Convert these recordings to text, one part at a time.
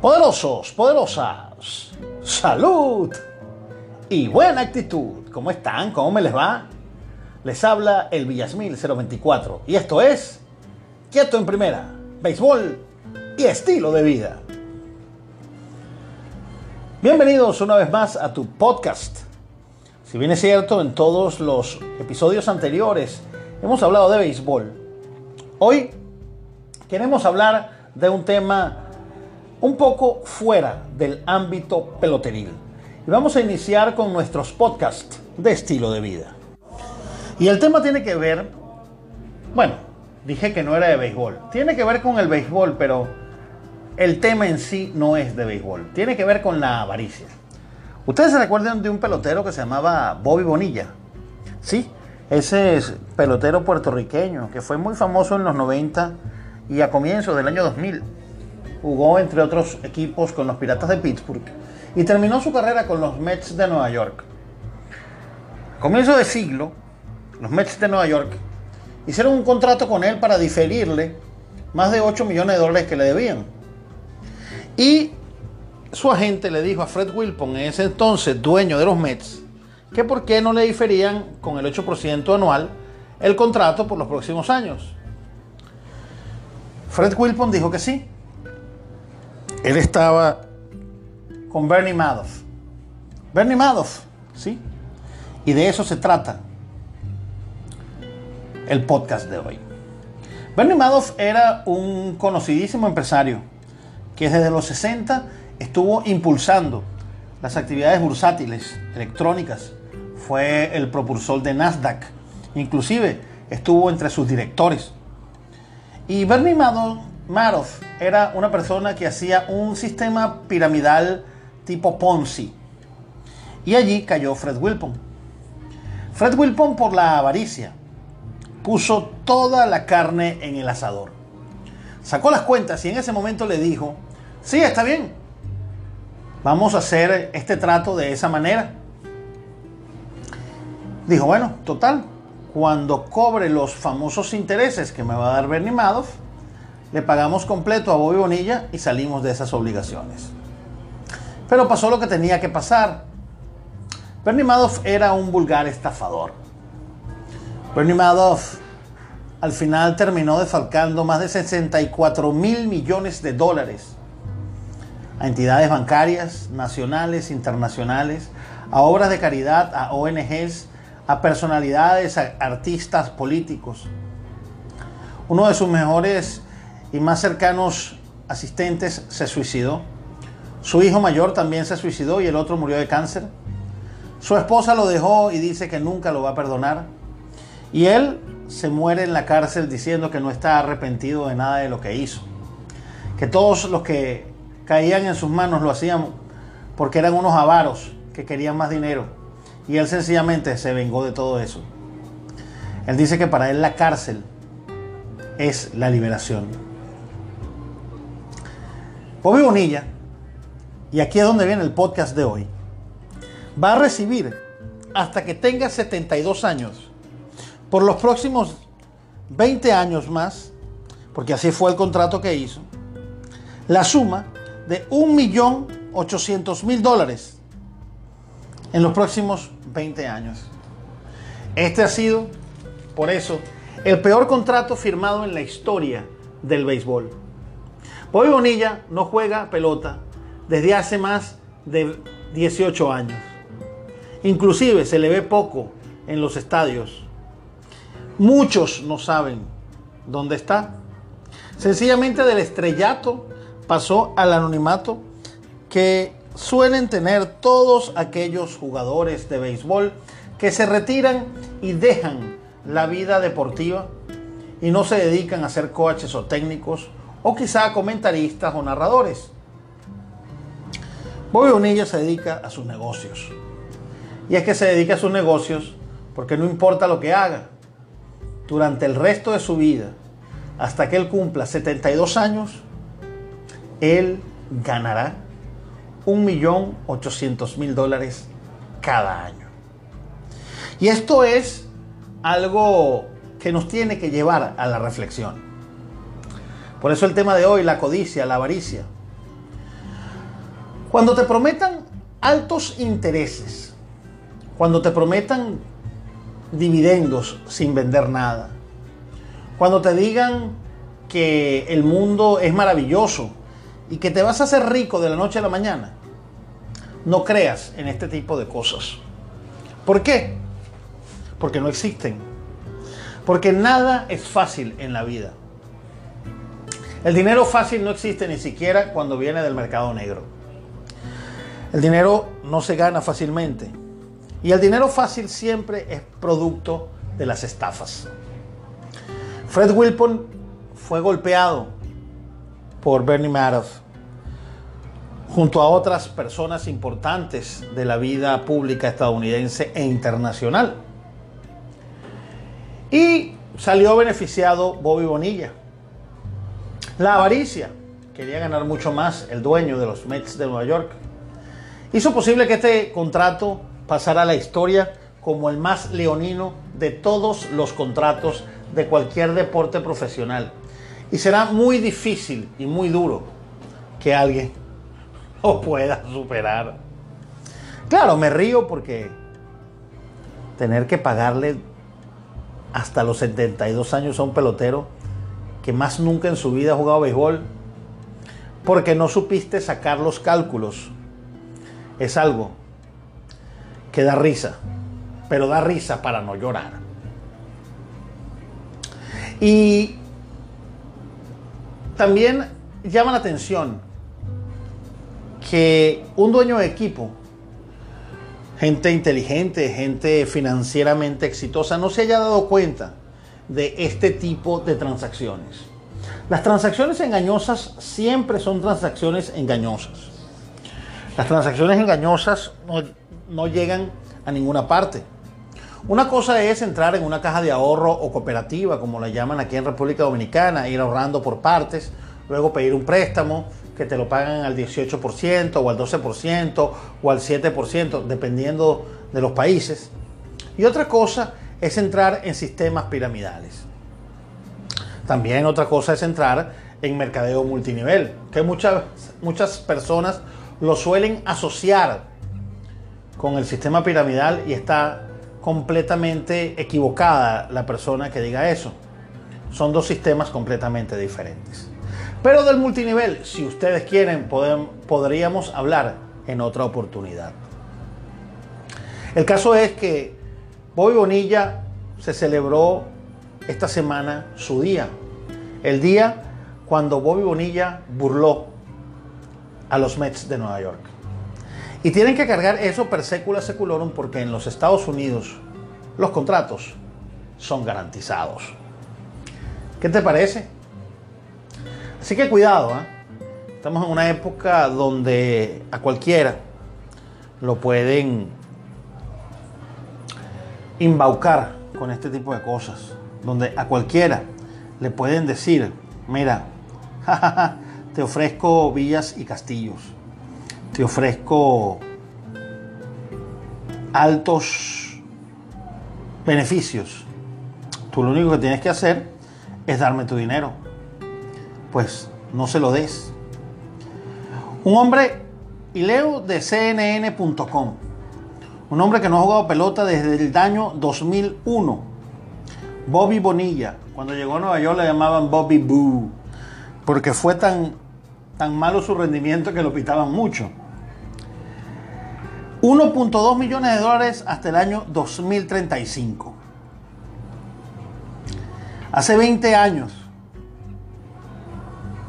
Poderosos, poderosas, salud y buena actitud. ¿Cómo están? ¿Cómo me les va? Les habla el Villasmil 024 y esto es Quieto en Primera, Béisbol y Estilo de Vida. Bienvenidos una vez más a tu podcast. Si bien es cierto, en todos los episodios anteriores hemos hablado de béisbol, hoy queremos hablar de un tema un poco fuera del ámbito peloteril. Y vamos a iniciar con nuestros podcasts de estilo de vida. Y el tema tiene que ver, bueno, dije que no era de béisbol. Tiene que ver con el béisbol, pero el tema en sí no es de béisbol. Tiene que ver con la avaricia. Ustedes se recuerdan de un pelotero que se llamaba Bobby Bonilla. Sí, ese pelotero puertorriqueño que fue muy famoso en los 90 y a comienzos del año 2000 jugó entre otros equipos con los Piratas de Pittsburgh y terminó su carrera con los Mets de Nueva York. A comienzo de siglo, los Mets de Nueva York hicieron un contrato con él para diferirle más de 8 millones de dólares que le debían. Y su agente le dijo a Fred Wilpon, en ese entonces dueño de los Mets, que por qué no le diferían con el 8% anual el contrato por los próximos años. Fred Wilpon dijo que sí, él estaba con Bernie Madoff. Bernie Madoff, ¿sí? Y de eso se trata el podcast de hoy. Bernie Madoff era un conocidísimo empresario que desde los 60 estuvo impulsando las actividades bursátiles, electrónicas. Fue el propulsor de Nasdaq. Inclusive estuvo entre sus directores. Y Bernie Madoff Madoff era una persona que hacía un sistema piramidal tipo Ponzi. Y allí cayó Fred Wilpon. Fred Wilpon por la avaricia puso toda la carne en el asador. Sacó las cuentas y en ese momento le dijo, sí, está bien, vamos a hacer este trato de esa manera. Dijo, bueno, total, cuando cobre los famosos intereses que me va a dar Bernie Madoff, le pagamos completo a Bobby Bonilla y salimos de esas obligaciones. Pero pasó lo que tenía que pasar. Bernie Madoff era un vulgar estafador. Bernie Madoff al final terminó defalcando más de 64 mil millones de dólares a entidades bancarias, nacionales, internacionales, a obras de caridad, a ONGs, a personalidades, a artistas políticos. Uno de sus mejores y más cercanos asistentes se suicidó. Su hijo mayor también se suicidó y el otro murió de cáncer. Su esposa lo dejó y dice que nunca lo va a perdonar. Y él se muere en la cárcel diciendo que no está arrepentido de nada de lo que hizo. Que todos los que caían en sus manos lo hacían porque eran unos avaros que querían más dinero. Y él sencillamente se vengó de todo eso. Él dice que para él la cárcel es la liberación. Bobby Bonilla, y aquí es donde viene el podcast de hoy, va a recibir hasta que tenga 72 años, por los próximos 20 años más, porque así fue el contrato que hizo, la suma de 1.800.000 dólares en los próximos 20 años. Este ha sido, por eso, el peor contrato firmado en la historia del béisbol. Bobby Bonilla no juega pelota desde hace más de 18 años. Inclusive se le ve poco en los estadios. Muchos no saben dónde está. Sencillamente del estrellato pasó al anonimato que suelen tener todos aquellos jugadores de béisbol que se retiran y dejan la vida deportiva y no se dedican a ser coaches o técnicos o quizá comentaristas o narradores. Bobby Bonilla se dedica a sus negocios. Y es que se dedica a sus negocios porque no importa lo que haga, durante el resto de su vida, hasta que él cumpla 72 años, él ganará 1.800.000 dólares cada año. Y esto es algo que nos tiene que llevar a la reflexión. Por eso el tema de hoy, la codicia, la avaricia. Cuando te prometan altos intereses, cuando te prometan dividendos sin vender nada, cuando te digan que el mundo es maravilloso y que te vas a hacer rico de la noche a la mañana, no creas en este tipo de cosas. ¿Por qué? Porque no existen. Porque nada es fácil en la vida. El dinero fácil no existe ni siquiera cuando viene del mercado negro. El dinero no se gana fácilmente. Y el dinero fácil siempre es producto de las estafas. Fred Wilpon fue golpeado por Bernie Madoff junto a otras personas importantes de la vida pública estadounidense e internacional. Y salió beneficiado Bobby Bonilla. La avaricia, quería ganar mucho más el dueño de los Mets de Nueva York, hizo posible que este contrato pasara a la historia como el más leonino de todos los contratos de cualquier deporte profesional. Y será muy difícil y muy duro que alguien lo pueda superar. Claro, me río porque tener que pagarle hasta los 72 años a un pelotero que más nunca en su vida ha jugado béisbol porque no supiste sacar los cálculos. Es algo que da risa, pero da risa para no llorar. Y también llama la atención que un dueño de equipo, gente inteligente, gente financieramente exitosa, no se haya dado cuenta de este tipo de transacciones. Las transacciones engañosas siempre son transacciones engañosas. Las transacciones engañosas no, llegan a ninguna parte. Una cosa es entrar en una caja de ahorro o cooperativa, como la llaman aquí en República Dominicana, ir ahorrando por partes, luego pedir un préstamo que te lo pagan al 18% o al 12% o al 7%, dependiendo de los países. Y otra cosa es entrar en sistemas piramidales. También otra cosa es entrar en mercadeo multinivel, que muchas, muchas personas lo suelen asociar con el sistema piramidal y está completamente equivocada la persona que diga eso. Son dos sistemas completamente diferentes. Pero del multinivel, si ustedes quieren, podríamos hablar en otra oportunidad. El caso es que Bobby Bonilla se celebró esta semana su día. El día cuando Bobby Bonilla burló a los Mets de Nueva York. Y tienen que cargar eso per secula seculorum porque en los Estados Unidos los contratos son garantizados. ¿Qué te parece? Así que cuidado, ¿eh? estamos en una época donde a cualquiera lo pueden embaucar con este tipo de cosas, donde a cualquiera le pueden decir, mira, te ofrezco villas y castillos, te ofrezco altos beneficios. Tú lo único que tienes que hacer es darme tu dinero pues no se lo des. Un hombre, y leo de CNN.com, un hombre que no ha jugado pelota desde el año 2001, Bobby Bonilla. Cuando llegó a Nueva York le llamaban Bobby Boo, porque fue tan, tan malo su rendimiento que lo pitaban mucho. 1.2 millones de dólares hasta el año 2035. Hace 20 años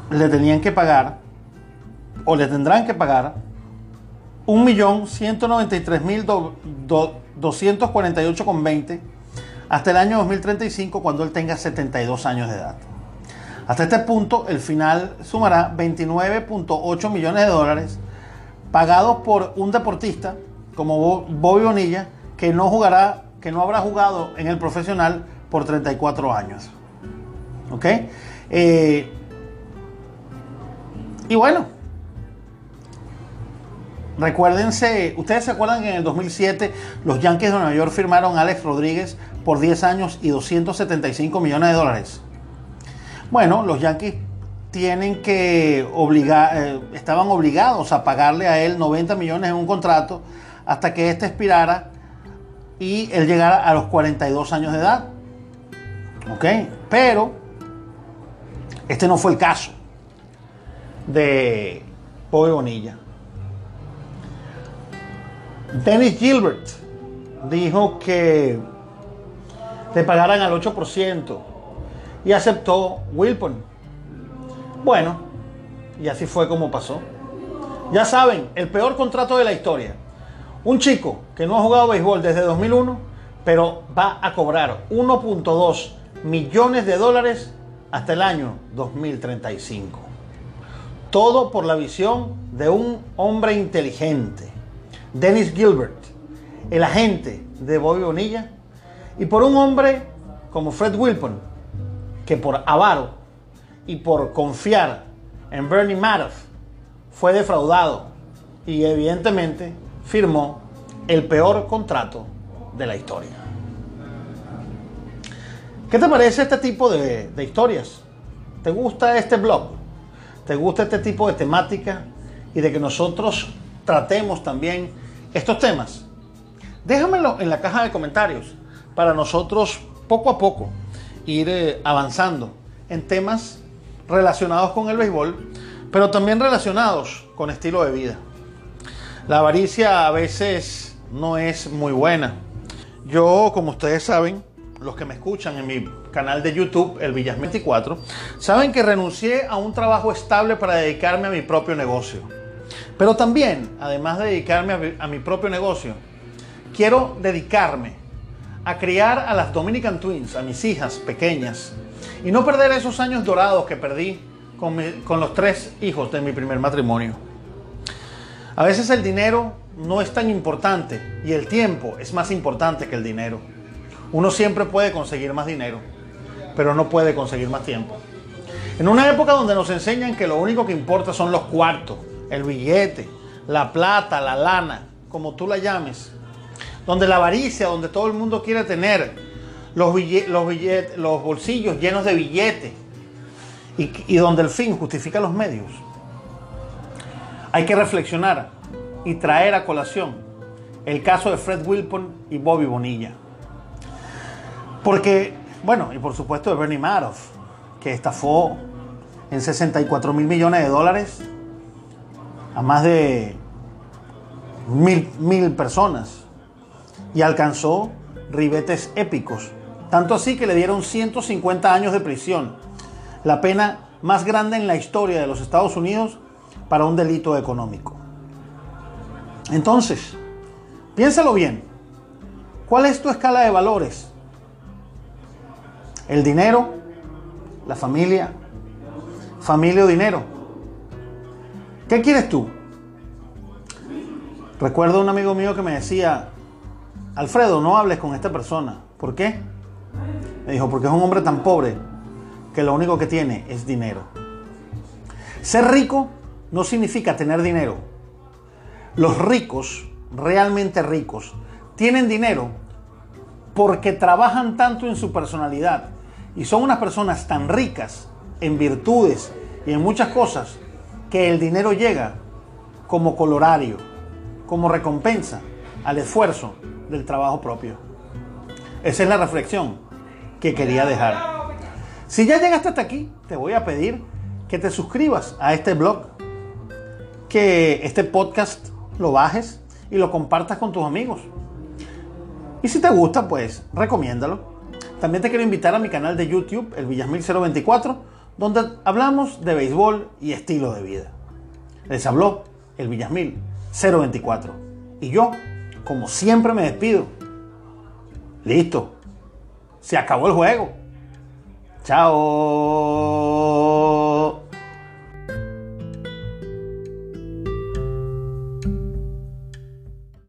le tenían que pagar o le tendrán que pagar 1.193.248,20 hasta el año 2035 cuando él tenga 72 años de edad. Hasta este punto el final sumará 29.8 millones de dólares pagados por un deportista como Bobby Bonilla que no jugará, que no habrá jugado en el profesional por 34 años. ¿Ok? Eh, y bueno, recuérdense, ustedes se acuerdan que en el 2007 los Yankees de Nueva York firmaron a Alex Rodríguez por 10 años y 275 millones de dólares. Bueno, los Yankees tienen que obligar, eh, estaban obligados a pagarle a él 90 millones en un contrato hasta que este expirara y él llegara a los 42 años de edad. ¿Ok? Pero este no fue el caso de Bobby Bonilla. Dennis Gilbert dijo que le pagaran al 8% y aceptó Wilpon. Bueno, y así fue como pasó. Ya saben, el peor contrato de la historia. Un chico que no ha jugado béisbol desde 2001, pero va a cobrar 1.2 millones de dólares hasta el año 2035. Todo por la visión de un hombre inteligente, Dennis Gilbert, el agente de Bobby Bonilla, y por un hombre como Fred Wilpon, que por avaro y por confiar en Bernie Madoff fue defraudado y evidentemente firmó el peor contrato de la historia. ¿Qué te parece este tipo de, de historias? ¿Te gusta este blog? ¿Te gusta este tipo de temática y de que nosotros tratemos también estos temas? Déjamelo en la caja de comentarios para nosotros poco a poco ir eh, avanzando en temas relacionados con el béisbol, pero también relacionados con estilo de vida. La avaricia a veces no es muy buena. Yo, como ustedes saben, los que me escuchan en mi canal de YouTube, el Villas 24, saben que renuncié a un trabajo estable para dedicarme a mi propio negocio. Pero también, además de dedicarme a mi, propio negocio, quiero dedicarme a criar a las Dominican Twins, a mis hijas pequeñas, y no perder esos años dorados que perdí con los tres hijos de mi primer matrimonio. A veces el dinero no es tan importante y el tiempo es más importante que el dinero. Uno siempre puede conseguir más dinero, pero no puede conseguir más tiempo. En una época donde nos enseñan que lo único que importa son los cuartos, el billete, la plata, la lana, como tú la llames, donde la avaricia, donde todo el mundo quiere tener los, los bolsillos llenos de billetes y, y donde el fin justifica los medios. Hay que reflexionar y traer a colación el caso de Fred Wilpon y Bobby Bonilla. Porque, bueno, y por supuesto de Bernie Madoff, que estafó en 64 mil millones de dólares a más de mil, mil personas y alcanzó ribetes épicos. Tanto así que le dieron 150 años de prisión, la pena más grande en la historia de los Estados Unidos para un delito económico. Entonces, piénsalo bien. ¿Cuál es tu escala de valores? El dinero, la familia, familia o dinero. ¿Qué quieres tú? Recuerdo un amigo mío que me decía, Alfredo, no hables con esta persona. ¿Por qué? Me dijo, porque es un hombre tan pobre que lo único que tiene es dinero. Ser rico no significa tener dinero. Los ricos, realmente ricos, tienen dinero porque trabajan tanto en su personalidad y son unas personas tan ricas en virtudes y en muchas cosas que el dinero llega como colorario, como recompensa al esfuerzo del trabajo propio. Esa es la reflexión que quería dejar. Si ya llegaste hasta aquí, te voy a pedir que te suscribas a este blog, que este podcast lo bajes y lo compartas con tus amigos. Y si te gusta, pues recomiéndalo. También te quiero invitar a mi canal de YouTube, el Villasmil 024, donde hablamos de béisbol y estilo de vida. Les habló el Villasmil 024. Y yo, como siempre, me despido. Listo. Se acabó el juego. Chao.